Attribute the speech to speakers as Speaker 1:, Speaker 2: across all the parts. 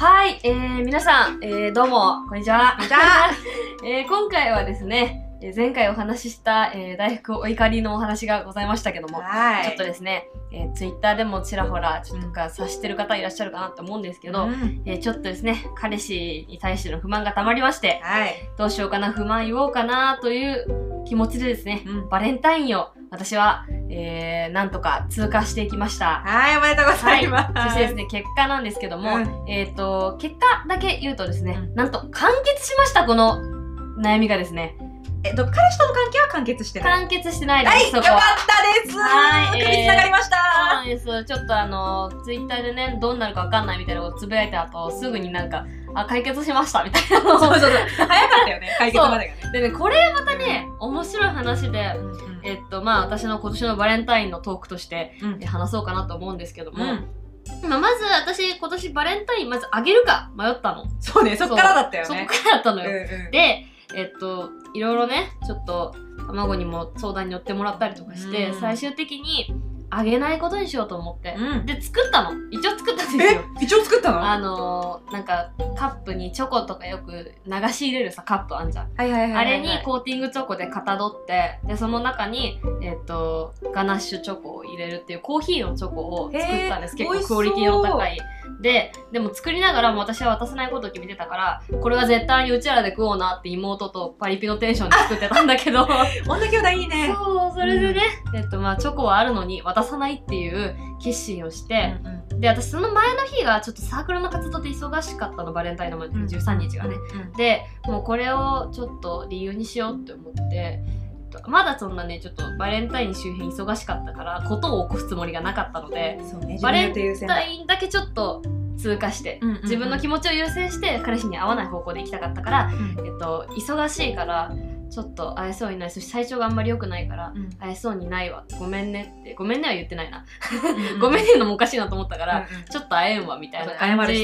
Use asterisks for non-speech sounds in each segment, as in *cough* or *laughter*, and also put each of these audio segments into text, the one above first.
Speaker 1: はい、えー、皆さん、えー、どうも、こんにちは。
Speaker 2: こんにちは。*laughs*
Speaker 1: えー、今回はですね、えー前回お話しした、えー、大福お怒りのお話がございましたけども、
Speaker 2: は
Speaker 1: ちょっとですね、えー、ツイッターでもちらほら、ちょっとか察してる方いらっしゃるかなと思うんですけど、
Speaker 2: うん
Speaker 1: えーちょっとですね、彼氏に対しての不満が溜まりまして、
Speaker 2: はい。
Speaker 1: どうしようかな、不満言おうかな、という気持ちでですね、
Speaker 2: うん
Speaker 1: バレンタインを私は、えー、なんとか通過していきました。
Speaker 2: はい、おめでとうございます。
Speaker 1: そしてですね、結果なんですけども、
Speaker 2: うん
Speaker 1: えっ、と、結果だけ言うとですね、
Speaker 2: うん
Speaker 1: なんと完結しました、この悩みがですね。
Speaker 2: えっと、彼氏との関係は完結してない？
Speaker 1: 完結してないで
Speaker 2: はい、
Speaker 1: す、は。
Speaker 2: よかったです。
Speaker 1: はい
Speaker 2: 首つながりました。
Speaker 1: そうなんです。ちょっとあの、ツイッターでね、どうなるかわかんないみたいなことつぶやいた後、すぐになんか、あ、解決しました、みたいなのを
Speaker 2: そうそうそう。早かったよね、解決までがね。
Speaker 1: でね、これまたね、面白い話で、
Speaker 2: うんうん
Speaker 1: えっと、まあ、私の今年のバレンタインのトークとして、話そうかなと思うんですけども、
Speaker 2: うん
Speaker 1: まあまず私、今年バレンタインまずあげるか迷ったの。
Speaker 2: そうね、そっからだったよね。
Speaker 1: そこからだったのよ。
Speaker 2: うんうん
Speaker 1: で、えっと、いろいろね、ちょっと、卵にも相談に乗ってもらったりとかして、
Speaker 2: うん
Speaker 1: 最終的に、あげないことにしようと思って。
Speaker 2: うん
Speaker 1: で、作ったの。一応作ったんです
Speaker 2: え？
Speaker 1: よ。、
Speaker 2: 一応作ったの？
Speaker 1: あのー、なんか、カップにチョコとかよく流し入れるさ、カップあんじゃん。
Speaker 2: はいはい。
Speaker 1: あれにコーティングチョコでかたどって、で、その中に、えっ、と、ガナッシュチョコを入れるっていうコーヒーのチョコを作ったんです。結構クオリティの高い。で、でも作りながらも私は渡さないことを決めてたから、これは絶対にうちらで食おうなって妹とパリピのテンションで作ってたんだけど、
Speaker 2: 女兄弟いいね。
Speaker 1: そう、それでね、えっと、まあ、チョコはあるのに渡さないっていう決心をして、で、私その前の日がちょっとサークルの活動で忙しかったの、バレンタインの前の日13日がね。
Speaker 2: うん
Speaker 1: でもうこれをちょっと理由にしようって思ってえっとまだそんなねちょっとバレンタイン周辺忙しかったからことを起こすつもりがなかったので
Speaker 2: ね、
Speaker 1: バレンタインだけちょっと通過して、
Speaker 2: うんうんうん。
Speaker 1: 自分の気持ちを優先して彼氏に会わない方向で行きたかったから、
Speaker 2: うん。
Speaker 1: えっと、忙しいからちょっと会えそうにない。そして体調があんまり良くないから
Speaker 2: うん。
Speaker 1: 会えそうにないわ。ごめんねって。ごめんねは言ってないな、
Speaker 2: うん *laughs*
Speaker 1: ごめんねのもおかしいなと思ったから、
Speaker 2: うんうん
Speaker 1: ちょっと会えんわみたいな
Speaker 2: 謝
Speaker 1: 感じ。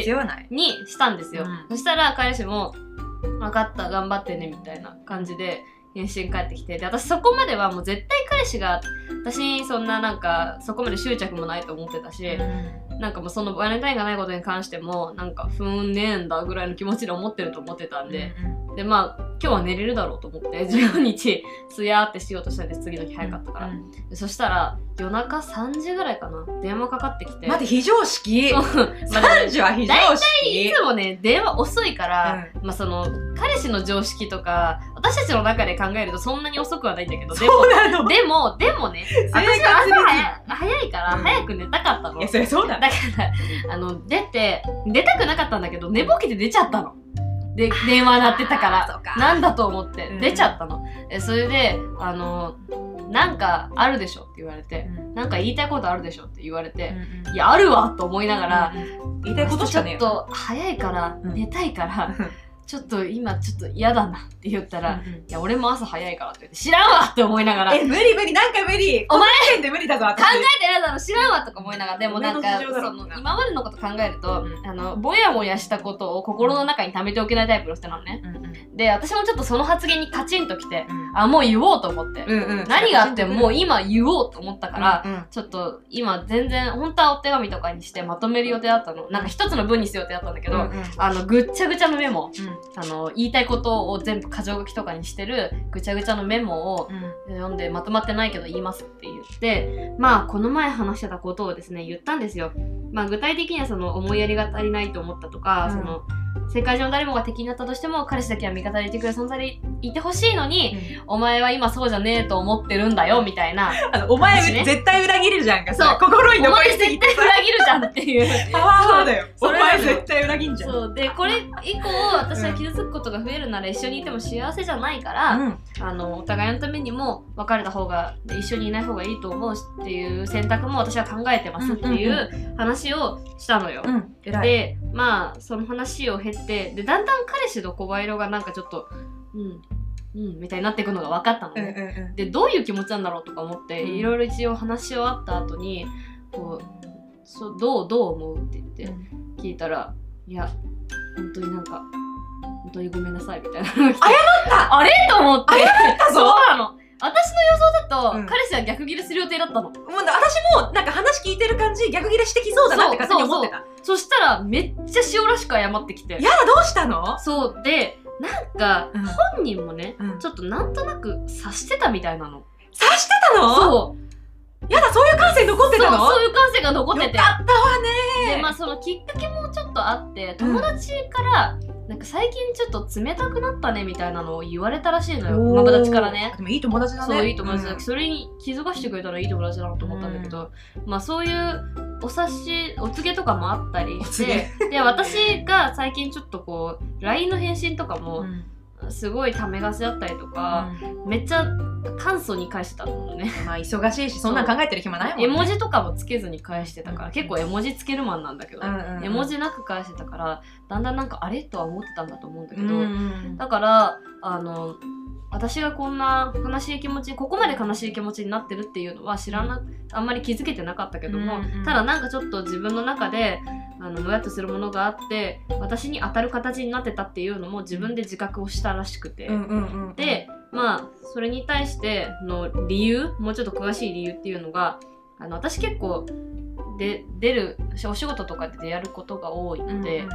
Speaker 1: にしたんですよ、
Speaker 2: うん。
Speaker 1: そしたら彼氏も「分かった頑張ってね」みたいな感じで返信返ってきて。で私そこまではもう絶対彼氏が私にそんななんかそこまで執着もないと思ってたし、なんかもうそのバレンタインがないことに関してもなんかふーんねえんだぐらいの気持ちで思ってると思ってたんで、でまあ今日は寝れるだろうと思って15日すやーってしようとしたんです次の日早かったから、
Speaker 2: うん。
Speaker 1: でそしたら夜中3時ぐらいかな電話かかってきて。
Speaker 2: 待って、非常識？
Speaker 1: まあでもね
Speaker 2: 3時は非常
Speaker 1: い
Speaker 2: 識。
Speaker 1: つもね、電話遅いから、まあその、彼氏の常識とか、私たちの中で考えるとそんなに遅くはないんだけど、でも、
Speaker 2: そうなの？
Speaker 1: でも、でもね、*laughs* 私は朝早い早いから、
Speaker 2: うん。
Speaker 1: 早く寝たかったの。
Speaker 2: いや、それそうだ。
Speaker 1: だから、あの、出て、出たくなかったんだけど、寝ぼけて出ちゃったの。で、電話鳴ってたから、なんだと思って
Speaker 2: うん。
Speaker 1: 出ちゃったの。えそれで、あの、なんかあるでしょって言われて、なんか言いたいことあるでしょって言われて、いや、あるわと思いながら、
Speaker 2: 言いたいことしかねえ
Speaker 1: ちょっと早いから、
Speaker 2: うん。
Speaker 1: 寝たいから、
Speaker 2: うん
Speaker 1: ちょっと今ちょっと嫌だなって言ったら、い
Speaker 2: うんうん。
Speaker 1: や、俺も朝早いからって言って、知らんわって思いながら、考
Speaker 2: え、無理無理、なんか無理。
Speaker 1: お前
Speaker 2: この時点で無理だぞ、私。
Speaker 1: えてるだろ、知らんわとか思いながら、でもなんか、その、今までのこと考えると、
Speaker 2: うん
Speaker 1: あの、ぼやぼやしたことを心の中に溜めておけないタイプの人なのね。
Speaker 2: うんうん。
Speaker 1: で、私もちょっとその発言にカチンときて、
Speaker 2: うん
Speaker 1: あ、もう言おうと思って。
Speaker 2: うんうん。
Speaker 1: 何があってももう今言おうと思ったから、
Speaker 2: うんうん。
Speaker 1: ちょっと今全然、本当はお手紙とかにしてまとめる予定だったの。なんか一つの文にする予定だったんだけど、
Speaker 2: うんうん。
Speaker 1: あの、ぐっちゃぐちゃのメモ、
Speaker 2: うん
Speaker 1: あの、言いたいことを全部箇条書きとかにしてるぐちゃぐちゃのメモを
Speaker 2: うん
Speaker 1: 読んでまとまってないけど言いますって言って、まあ、この前話してたことをですね、言ったんですよ。まあ、具体的にはその思いやりが足りないと思ったとか、
Speaker 2: うん
Speaker 1: その、世界中の誰もが敵になったとしても、彼氏だけは味方でいてくれる存在でいてほしいのに、お前は今そうじゃねえと思ってるんだよ、みたいな。
Speaker 2: あのお前
Speaker 1: 私ね。
Speaker 2: 絶対裏切るじゃんか
Speaker 1: そう。
Speaker 2: 心に残りすぎて
Speaker 1: 絶対裏切るじゃんっていう。*laughs*
Speaker 2: パワーワードよ。お前絶対裏切んじゃん
Speaker 1: そう。で、これ以降、私は傷つくことが増えるなら一緒にいても幸せじゃないから、
Speaker 2: うん。
Speaker 1: あの、お互いのためにも別れた方が、で一緒にいない方がいいと思うしっていう選択も私は考えてますってい
Speaker 2: うんうん
Speaker 1: う話をしたのよ。
Speaker 2: うん
Speaker 1: で、まあ、その話を経て、で、だんだん彼氏の小色がなんかちょっと、うん、うん、みたいになっていくのが分かったの
Speaker 2: うん
Speaker 1: ね。
Speaker 2: うんうん
Speaker 1: で、どういう気持ちなんだろうとか思って、
Speaker 2: うん
Speaker 1: いろいろ一応話し終わった後に、こう、そうどう、どう思うって言って聞いたら、いや、本当になんか、本当にごめんなさいみたいなのが来て。
Speaker 2: た *laughs*
Speaker 1: あれ？と思って。
Speaker 2: たぞ
Speaker 1: そうなの。私の予想だと、
Speaker 2: うん
Speaker 1: 彼氏は逆ギレする予定だったの。
Speaker 2: もう私もなんか話聞いてる感じ逆ギレしてきそうだなって勝手に思ってた
Speaker 1: めっちゃ塩らしく謝ってきて。
Speaker 2: やだ、どうしたの？
Speaker 1: そう。でなんか
Speaker 2: うん。
Speaker 1: 本人もね
Speaker 2: うん。
Speaker 1: ちょっとなんとなく察してたみたいなの。
Speaker 2: 刺してたの？
Speaker 1: そう。
Speaker 2: やだ、そういう感性残ってたの？
Speaker 1: そうそういう感性が残ってて。
Speaker 2: よかったわね。
Speaker 1: でまあそのきっかけもちょっとあって友達から、なんか最近ちょっと冷たくなったねみたいなのを言われたらしいのよ。マブダチからね。
Speaker 2: でもいい友達だね。
Speaker 1: そういい友達だ、
Speaker 2: うん。
Speaker 1: それに気づかしてくれたらいい友達だなと思ったんだけど、まあそういうお察しお告げとかもあったりしてで私が最近ちょっとこう LINE の返信とかも
Speaker 2: うん
Speaker 1: すごいためがちだったりとか、めっちゃ簡素に返してたのね。
Speaker 2: まあ忙しいし、そんなん考えてる暇ないもんね。
Speaker 1: 絵文字とかもつけずに返してたから、
Speaker 2: うん。
Speaker 1: 結構絵文字つけるマンなんだけど、
Speaker 2: うんうんうん。
Speaker 1: 絵文字なく返してたからだんだんなんかあれとは思ってたんだと思うんだけど、
Speaker 2: うんうん。
Speaker 1: だからあの私がこんな悲しい気持ちここまで悲しい気持ちになってるっていうのは知らなあんまり気づけてなかったけども、
Speaker 2: うんうん。
Speaker 1: ただなんかちょっと自分の中であのもやっとするものがあって私に当たる形になってたっていうのも自分で自覚をしたらしくて、
Speaker 2: うんうんうんうん、
Speaker 1: でまあそれに対しての理由もうちょっと詳しい理由っていうのがあの私結構で出るお仕事とかでやることが多いので、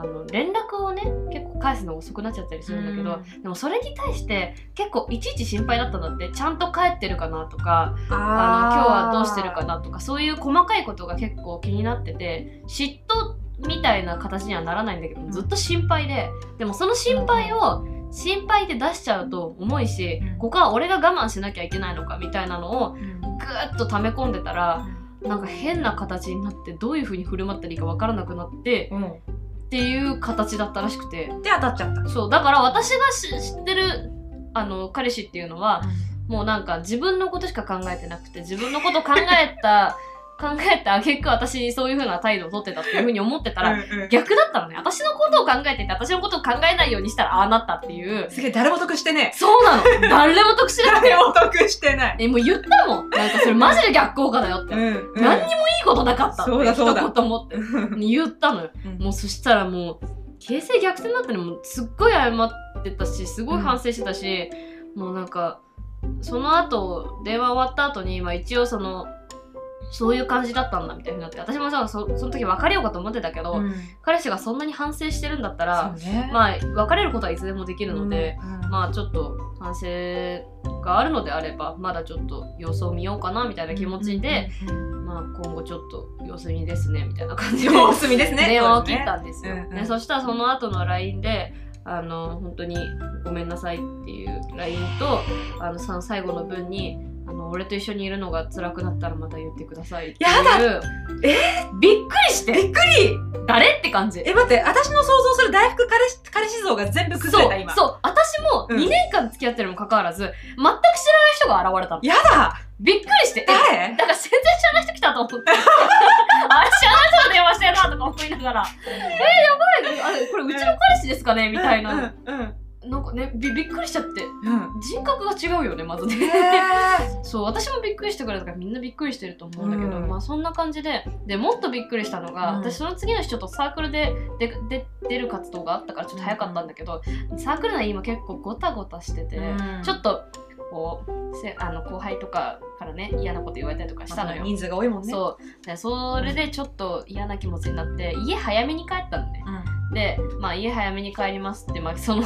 Speaker 1: あの連絡をね結構返すの遅くなっちゃったりするんだけど、でもそれに対して結構いちいち心配だったんだってちゃんと帰ってるかなとかあの今日はどうしてるかなとかそういう細かいことが結構気になってて嫉妬みたいな形にはならないんだけどずっと心配ででもその心配を心配で出しちゃうと重いし、
Speaker 2: うん。
Speaker 1: ここは俺が我慢しなきゃいけないのかみたいなのを
Speaker 2: うん。
Speaker 1: ぐーっと溜め込んでたらなんか変な形になってどういう風に振る舞ったらいいか分からなくなって
Speaker 2: うん
Speaker 1: っていう形だったらしくて。
Speaker 2: で当たっちゃった。
Speaker 1: そう。だから私がし知ってるあの彼氏っていうのはもうなんか自分のことしか考えてなくて自分のこと考えた考えた結果私にそういう風な態度を取ってたっていう風に思ってたら、
Speaker 2: うんうん。
Speaker 1: 逆だったのね。私のことを考えてて私のことを考えないようにしたらああなったっていう。
Speaker 2: すげえ誰も得してね。
Speaker 1: そうなの。*laughs* 誰も得しなくて。
Speaker 2: 誰も得してない。
Speaker 1: えもう言ったもん。なんかそれマジで逆効果だよって、い
Speaker 2: んう
Speaker 1: 何にもいいことなかった。って
Speaker 2: そうだそうだ。
Speaker 1: 一言思って。*laughs* 言ったのよ。もうそしたらもう形勢逆転になったのもうすっごい謝ってたしすごい反省してたし、もうなんかその後電話終わった後に、まあ、一応そのそういう感じだったんだみたいになって私もさそその時別れようかと思ってたけど、
Speaker 2: うん。
Speaker 1: 彼氏がそんなに反省してるんだったら、
Speaker 2: そうね。
Speaker 1: まあ別れることはいつでもできるので、
Speaker 2: うん。
Speaker 1: まあちょっと反省があるのであればまだちょっと様子を見ようかなみたいな気持ちで、
Speaker 2: うんうんうん
Speaker 1: まあ今後ちょっと様子見ですねみたいな感じで *laughs*
Speaker 2: 様子見ですね。
Speaker 1: 電話を切ったんですよ。
Speaker 2: うんうん。
Speaker 1: でそしたらその後の LINE であの本当にごめんなさいっていう LINE とあのさ最後の文にあの俺と一緒にいるのが辛くなったらまた言ってくださいっていう。
Speaker 2: やだ！
Speaker 1: え？びっくりして。
Speaker 2: びっくり！
Speaker 1: 誰って感じ。
Speaker 2: え、待って、私の想像する大福彼氏彼氏像が全部崩れた、今。
Speaker 1: そうそう。私も
Speaker 2: うん。
Speaker 1: 2年間付き合ってるにもかかわらず、全く知らない人が現れた。の
Speaker 2: やだ！
Speaker 1: びっくりして。え
Speaker 2: 誰？
Speaker 1: だから全然知らない人来たと思って。*laughs* あ知らない人が電話してるなとか思いながら。えー、やばい。あこれうちの彼氏ですかね？みたいな、
Speaker 2: うんうん
Speaker 1: なんかねびびっくりしちゃって
Speaker 2: うん。
Speaker 1: 人格が違うよねまずね
Speaker 2: へ *laughs*
Speaker 1: そう私もびっくりしてくれたからみんなびっくりしてると思うんだけど、
Speaker 2: うん
Speaker 1: まあそんな感じででもっとびっくりしたのが、
Speaker 2: うん
Speaker 1: 私その次の日ちょっとサークルででで出る活動があったからちょっと早かったんだけど、サークル内今結構ゴタゴタしてて、
Speaker 2: うん
Speaker 1: ちょっとこうせあの後輩とかからね嫌なこと言われたりとかしたのよ。
Speaker 2: 人数が多いもんね。
Speaker 1: そうでそれでちょっと嫌な気持ちになって家早めに帰ったのね。
Speaker 2: うん。
Speaker 1: で、まあ、家早めに帰りますって、まあ、その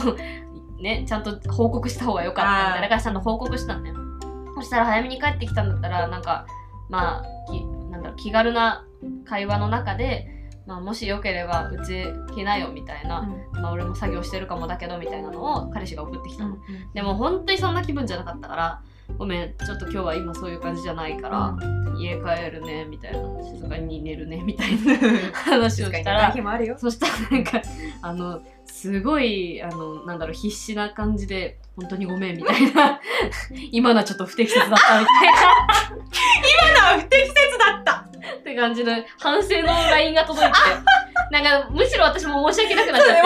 Speaker 1: ねちゃんと報告した方がよかったみたいな。からちゃんと報告したのねそしたら早めに帰ってきたんだったらなんかまあきなんだろう気軽な会話の中で、まあ、もしよければうち来なよみたいな、まあ、俺も作業してるかもだけどみたいなのを彼氏が送ってきたの、でも本当にそんな気分じゃなかったからごめんちょっと今日は今そういう感じじゃないから、家帰るねみたいな静かに寝るねみたいな話をしたら
Speaker 2: 日もあるよ。
Speaker 1: そしたらなんかあのすごいあのなんだろう必死な感じで本当にごめんみたいな。*laughs* 今のはちょっと不適切だったみたい
Speaker 2: 今のは不適切だった。
Speaker 1: なって感じの反省の LINE が届いて。なんかむしろ私も申し訳なくなっちゃって。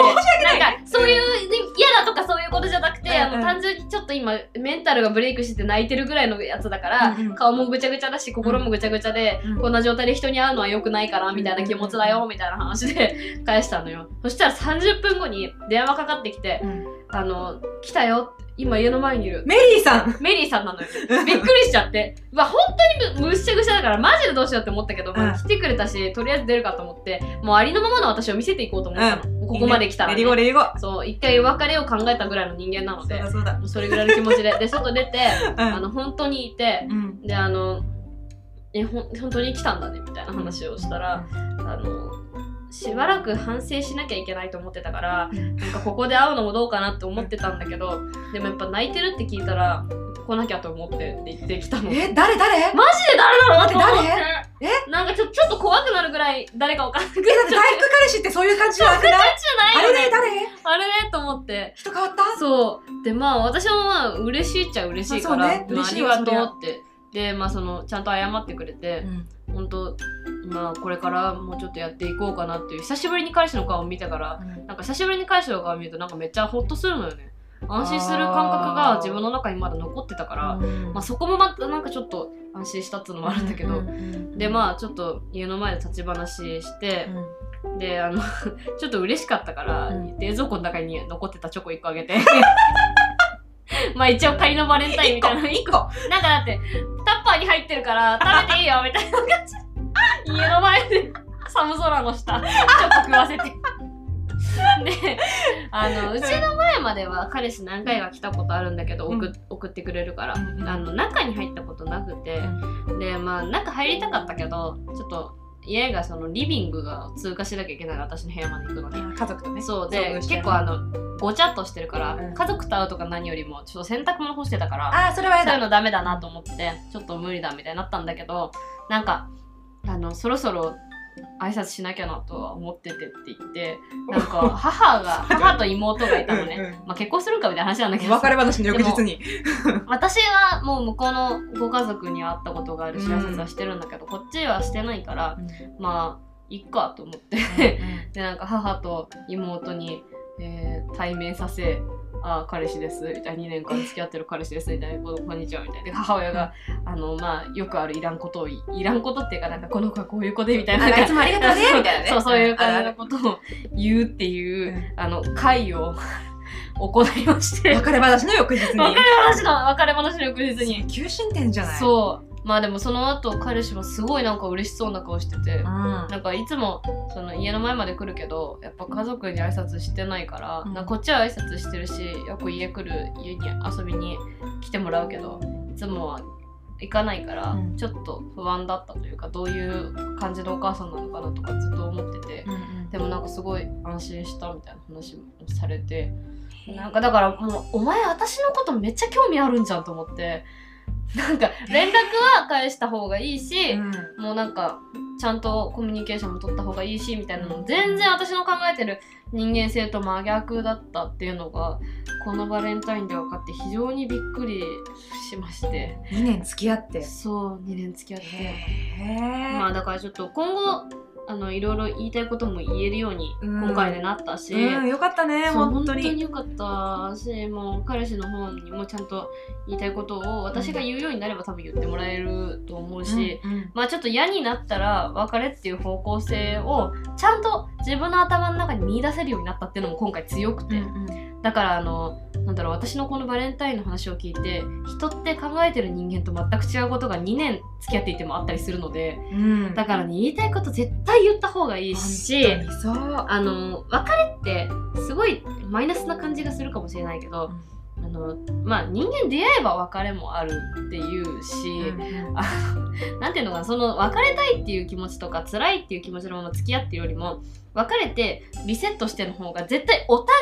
Speaker 2: な
Speaker 1: かそういう、ね、嫌だとかそういうことじゃなくて、あの単純にちょっと今メンタルがブレイクして泣いてるぐらいのやつだから、顔もぐちゃぐちゃだし心もぐちゃぐちゃで、
Speaker 2: うん
Speaker 1: こんな状態で人に会うのは良くないからみたいな気持ちだよみたいな話で返したのよ。そしたら30分後に電話かかってきて「あの来たよ」って今家の前にいる。
Speaker 2: メリーさん
Speaker 1: メリーさんなのよ。びっくりしちゃって。うわ、本当にむむっしゃぐしゃだから、マジでどうしようって思ったけど、まあ
Speaker 2: うん
Speaker 1: 来てくれたし、とりあえず出るかと思って、もうありのままの私を見せていこうと思ったの。ここまで来たら、ね
Speaker 2: Let it go Let it go
Speaker 1: そう、一回別れを考えたぐらいの人間なので、
Speaker 2: そうだそうだ
Speaker 1: もうそれぐらいの気持ちで。で、外出て、*laughs*
Speaker 2: うん
Speaker 1: あの、本当にいて、
Speaker 2: うん
Speaker 1: で、あの、え、ほん、本当に来たんだね、みたいな話をしたら、あの、しばらく反省しなきゃいけないと思ってたから、
Speaker 2: うん
Speaker 1: なんかここで会うのもどうかなって思ってたんだけど、でもやっぱ泣いてるって聞いたら、来なきゃと思ってって言ってきたの。
Speaker 2: え誰誰？え
Speaker 1: マジで誰だろう
Speaker 2: 待って誰？え？
Speaker 1: なんかちょちょっと怖くなるぐらい誰かわかんなくなっ
Speaker 2: だって
Speaker 1: ちゃって。
Speaker 2: 大福彼氏ってそういう感じじゃなくないあ。れね誰？
Speaker 1: あれねと思って。
Speaker 2: 人変わった？
Speaker 1: そう。で、まあ私もまあ嬉しいっちゃ嬉しいから、
Speaker 2: まあね
Speaker 1: ありがとうって。で、まあその、ちゃんと謝ってくれて、
Speaker 2: うん
Speaker 1: 本当まあこれからもうちょっとやっていこうかなっていう、久しぶりに彼氏の顔を見たから、なんか久しぶりに彼氏の顔を見るとなんかめっちゃホッとするのよね。安心する感覚が自分の中にまだ残ってたから、
Speaker 2: うん
Speaker 1: まあそこもまたなんかちょっと安心したっていうのもあるんだけど、
Speaker 2: うんうんうん
Speaker 1: でまあちょっと家の前で立ち話して、であの *laughs* ちょっと嬉しかったから、
Speaker 2: うん。
Speaker 1: 冷蔵庫の中に残ってたチョコ1個あげて。*laughs* まあ一応仮のバレンタインみたいな1個。なんかだってタッパーに入ってるから食べていいよみたいな感じ寒空の下チョコ食わせて。*laughs* であの *laughs* うちの前までは彼氏何回か来たことあるんだけど、送っ送ってくれるから、あの中に入ったことなくて、でまあ中入りたかったけどちょっと家がそのリビングが通過しなきゃいけない私の部屋まで行くのに、
Speaker 2: 家族とね。
Speaker 1: そうで結構あのごちゃっとしてるから、
Speaker 2: うん。
Speaker 1: 家族と会うとか何よりもちょっと洗濯物干してたから
Speaker 2: ああそれは
Speaker 1: そういうのダメだなと思ってちょっと無理だみたいになったんだけどなんかあのそろそろ挨拶しなきゃなとは思っててって言ってなんか *laughs* 母が母と妹がいたのね、
Speaker 2: うんうん。
Speaker 1: まあ、結婚するかみたいな話なんだけど。
Speaker 2: 別れ話の翌日に。
Speaker 1: 私はもう向こうのご家族に会ったことがあるし
Speaker 2: うん
Speaker 1: 挨拶はしてるんだけど、こっちはしてないからまあいっかと思って。で *laughs* なんか母と妹に、えー対面させあ彼氏です。みたいな。2年間付き合ってる彼氏です。みたいな。ここんにちは。みたいな。で母親が、あのまあよくあるいらんことをいいらんことっていうかなんかこの子はこういう子でみたいな。
Speaker 2: あいつもありがとう。ねみたいなね。
Speaker 1: そうそういう感じのことを言うっていう、
Speaker 2: うん。
Speaker 1: あの会を行いまして。
Speaker 2: 別れ話の翌日に。
Speaker 1: 別れ話の別れ話の翌日に。
Speaker 2: 急進展じゃない。
Speaker 1: そうまあでもその後彼氏もすごいなんか嬉しそうな顔してて、
Speaker 2: うん。
Speaker 1: なんかいつもその家の前まで来るけどやっぱ家族に挨拶してないから、
Speaker 2: うん。
Speaker 1: なこっちは挨拶してるしよく家来る家に遊びに来てもらうけどいつもは行かないから、
Speaker 2: うん。
Speaker 1: ちょっと不安だったというかどういう感じのお母さんなのかなとかずっと思ってて、でもなんかすごい安心したみたいな話もされてなんかだからもうお前私のことめっちゃ興味あるんじゃんと思ってなんか連絡は返した方がいいし、
Speaker 2: うん。
Speaker 1: もうなんかちゃんとコミュニケーションも取った方がいいしみたいなの全然私の考えてる人間性と真逆だったっていうのがこのバレンタインで分かって非常にびっくりしまして。
Speaker 2: 2年付き合って。
Speaker 1: そう2年付き合って。まあだからちょっと今後あのいろいろ言いたいことも言えるように
Speaker 2: うん。
Speaker 1: 今回でなったし、
Speaker 2: うんよかったね
Speaker 1: そう
Speaker 2: 本当に。
Speaker 1: よかったしもう彼氏の方にもちゃんと言いたいことを私が言うようになれば多分言ってもらえると思うし、
Speaker 2: うんうん。
Speaker 1: まあちょっと嫌になったら別れっていう方向性をちゃんと自分の頭の中に見出せるようになったっていうのも今回強くて、だからあのなんだろう私のこのバレンタインの話を聞いて人って考えてる人間と全く違うことが2年付き合っていてもあったりするので。
Speaker 2: うん。
Speaker 1: だからね言いたいこと絶対言った方がいいしあの別れってすごいマイナスな感じがするかもしれないけど、あのまあ人間出会えば別れもあるっていうし、あのなんていうのかなその別れたいっていう気持ちとか辛いっていう気持ちのまま付き合ってるよりも別れてリセットしての方が絶対お互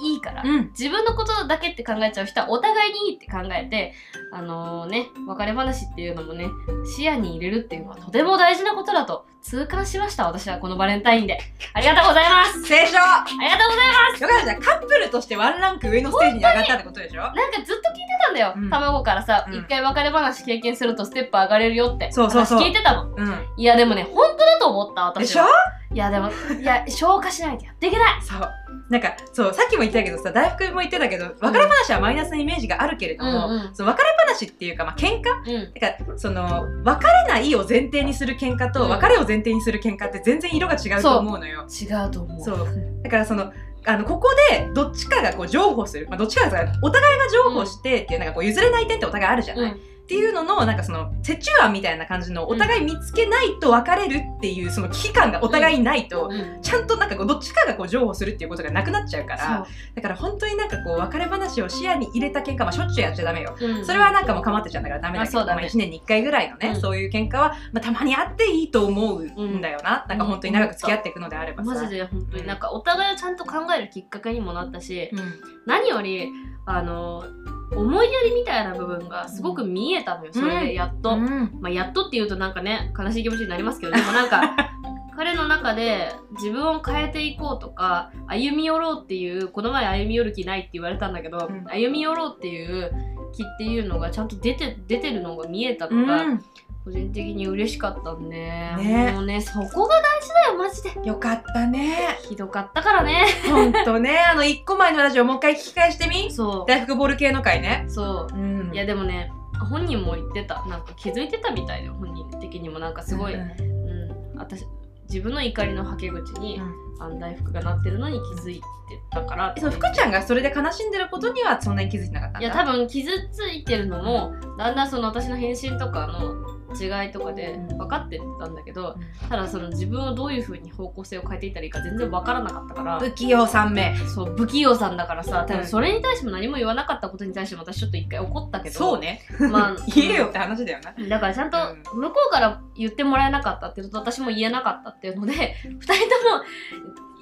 Speaker 1: いにいいから、
Speaker 2: うん。
Speaker 1: 自分のことだけって考えちゃう人はお互いにいいって考えてあのね別れ話っていうのもね視野に入れるっていうのはとても大事なことだと痛感しました私はこのバレンタインで。ありがとうございます。
Speaker 2: 正常。
Speaker 1: ありがとうございます。
Speaker 2: よかった。じゃんカップルとしてワンランク上のステージに上がったってことでしょ？
Speaker 1: なんかずっと聞いてたんだよ、
Speaker 2: うん。
Speaker 1: 卵からさ、
Speaker 2: うん。
Speaker 1: 一回別れ話経験するとステップ上がれるよって。
Speaker 2: そうそうそう。
Speaker 1: 話聞いてたの
Speaker 2: うん。
Speaker 1: いやでもね本当だと思った
Speaker 2: でしょ？
Speaker 1: 私はいやでもいや消化しないとや。っていけない。
Speaker 2: そう。なんかそうさっきも言ったけどさ大福も言ってたけど別れ話はマイナスなイメージがあるけれども、
Speaker 1: うんうん。
Speaker 2: その別れ話っていうか、まあ喧嘩？
Speaker 1: うん。
Speaker 2: だからその別れないを前提にする喧嘩と、
Speaker 1: うん。
Speaker 2: 別れを前提にする喧嘩って全然色が違うと思うのよ。
Speaker 1: 違うと思う。
Speaker 2: そう。だからそのあのここでどっちかがこう譲歩する、まあ、どっちかがお互いが譲歩してっていうなんかこう譲れない点ってお互いあるじゃない、
Speaker 1: うん
Speaker 2: っていうののなんかその折衷案みたいな感じのお互い見つけないと別れるっていうその危機感がお互いにないと、
Speaker 1: うん
Speaker 2: ちゃんとなんかこうどっちかがこう譲歩するっていうことがなくなっちゃうからだから本当になんかこう別れ話を視野に入れた喧嘩まあしょっちゅうやっちゃダメよ。
Speaker 1: うん
Speaker 2: それはなんかもうかまってちゃうんだからダメだけどまあ、1年に1回ぐらいのね、
Speaker 1: うん。
Speaker 2: そういう喧嘩は、まあ、たまにあっていいと思うんだよな、なんか本当に長く付き合っていくのであればさ、
Speaker 1: マジで本当になんかお互いをちゃんと考えるきっかけにもなったし、
Speaker 2: うん。
Speaker 1: 何よりあの思いやりみたいな部分がすごく見えたのよ、それでやっと、
Speaker 2: うん。
Speaker 1: まあ、やっとっていうとなんかね悲しい気持ちになりますけどでもなんか *laughs* 彼の中で自分を変えていこうとか歩み寄ろうっていうこの前歩み寄る気ないって言われたんだけど、
Speaker 2: うん。
Speaker 1: 歩み寄ろうっていう気っていうのがちゃんと出て出てるのが見えたのが、
Speaker 2: うん
Speaker 1: 個人的に嬉しかったんで、
Speaker 2: ね。
Speaker 1: もうねそこが大事だよマジで。
Speaker 2: よかったね。
Speaker 1: ひどかったからね。
Speaker 2: ほんとね。*laughs* あの1個前のラジオもう一回聞き返してみ。
Speaker 1: そ
Speaker 2: 大福ボール系の回ね。
Speaker 1: うそう。
Speaker 2: うん。
Speaker 1: いやでもね本人も言ってた。なんか気づいてたみたいよ本人的にも。なんかすごい、
Speaker 2: う
Speaker 1: うん。ん。私自分の怒りのはけ口に、あの大福がなってるのに気づいてたから。
Speaker 2: その福ちゃんがそれで悲しんでることにはそんなに気づいてなかったんだ？
Speaker 1: いや多分傷ついてるのもだんだんその私の返信とかの違いとかで
Speaker 2: うん。
Speaker 1: 分かってたんだけど、
Speaker 2: うん。
Speaker 1: ただその自分をどういう風に方向性を変えていったらいいか全然分からなかったから
Speaker 2: 不器用3名
Speaker 1: そう不器用さんだからさ多
Speaker 2: うん。
Speaker 1: 分それに対しても何も言わなかったことに対しても私ちょっと一回怒ったけど
Speaker 2: そうね。
Speaker 1: まあ *laughs*
Speaker 2: 言えよって話だよな。
Speaker 1: だからちゃんと向こうから言ってもらえなかったっていうのと私も言えなかったっていうので2人とも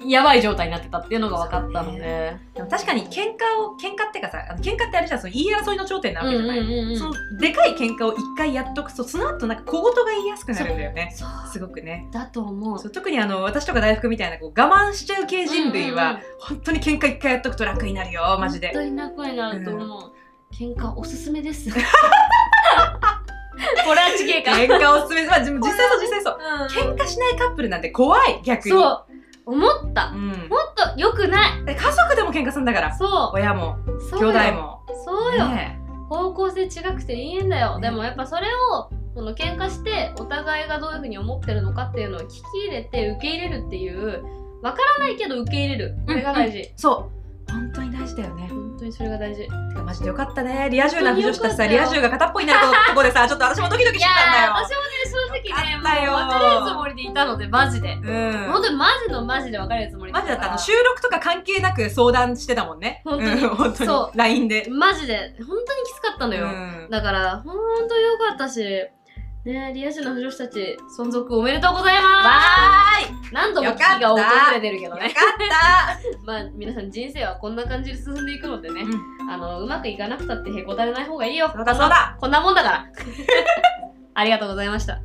Speaker 1: やばい状態になってたっていうのが分かったので。
Speaker 2: でも確かに喧嘩を喧嘩ってかさ喧嘩ってあれじゃんその言い争いの頂点なわけじゃない、
Speaker 1: うんうんうんうん
Speaker 2: そのでかい喧嘩を一回やっとくとその後なんか小言が言いやすくなるんだよねすごくね
Speaker 1: だと思う
Speaker 2: 特にあの私とか大福みたいなこう我慢しちゃう系人類は、
Speaker 1: うんうんうん
Speaker 2: 本当に喧嘩一回やっとくと楽になるよマジで
Speaker 1: 本当に楽になると思う、喧嘩おすすめですこれはちげえか
Speaker 2: 喧嘩おすすめまあ実際そう実際そう
Speaker 1: うん
Speaker 2: 喧嘩しないカップルなんて怖い逆に
Speaker 1: そう思った。
Speaker 2: うん。
Speaker 1: もっと良くない。
Speaker 2: で家族でも喧嘩するんだから。
Speaker 1: そ
Speaker 2: 親も
Speaker 1: うそう
Speaker 2: 兄
Speaker 1: よ
Speaker 2: 弟も。
Speaker 1: そうよ、
Speaker 2: ね
Speaker 1: 方向性違くていいんだよ、
Speaker 2: ね
Speaker 1: でもやっぱそれをその喧嘩してお互いがどういうふうに思ってるのかっていうのを聞き入れて受け入れるっていう。わからないけど受け入れる。これが大事、
Speaker 2: そう。本当に大事だよね。
Speaker 1: 本当にそれが大事。
Speaker 2: てかマジでよかったね。リア充な浮上したさリア充が片っぽになるとこでさちょっと私もドキドキ
Speaker 1: い
Speaker 2: してたんだよ。
Speaker 1: 私もねれるつもりでいたのでマジで、
Speaker 2: うん。
Speaker 1: 本当にマジのマジで別れるつもり
Speaker 2: マジだったあの。
Speaker 1: し
Speaker 2: 収録とか関係なく相談してたもんね。
Speaker 1: 本当に。
Speaker 2: うん本当に。
Speaker 1: そう。
Speaker 2: LINE で。
Speaker 1: マジで。本当にきつかったのよ、
Speaker 2: うん。
Speaker 1: だから本当よかったしねリア充の不女子たち存続おめでとうござい
Speaker 2: わ
Speaker 1: ます。何度も
Speaker 2: よかった
Speaker 1: 危機が訪れてるけどね。
Speaker 2: ーいよかった。*laughs*
Speaker 1: まあ皆さん人生はこんな感じで進んでいくのでね、
Speaker 2: うん。
Speaker 1: あのうまくいかなくたってへこたれない方がいいよ。
Speaker 2: そうだそうだ。
Speaker 1: こんなもんだから。*laughs* ありがとうございました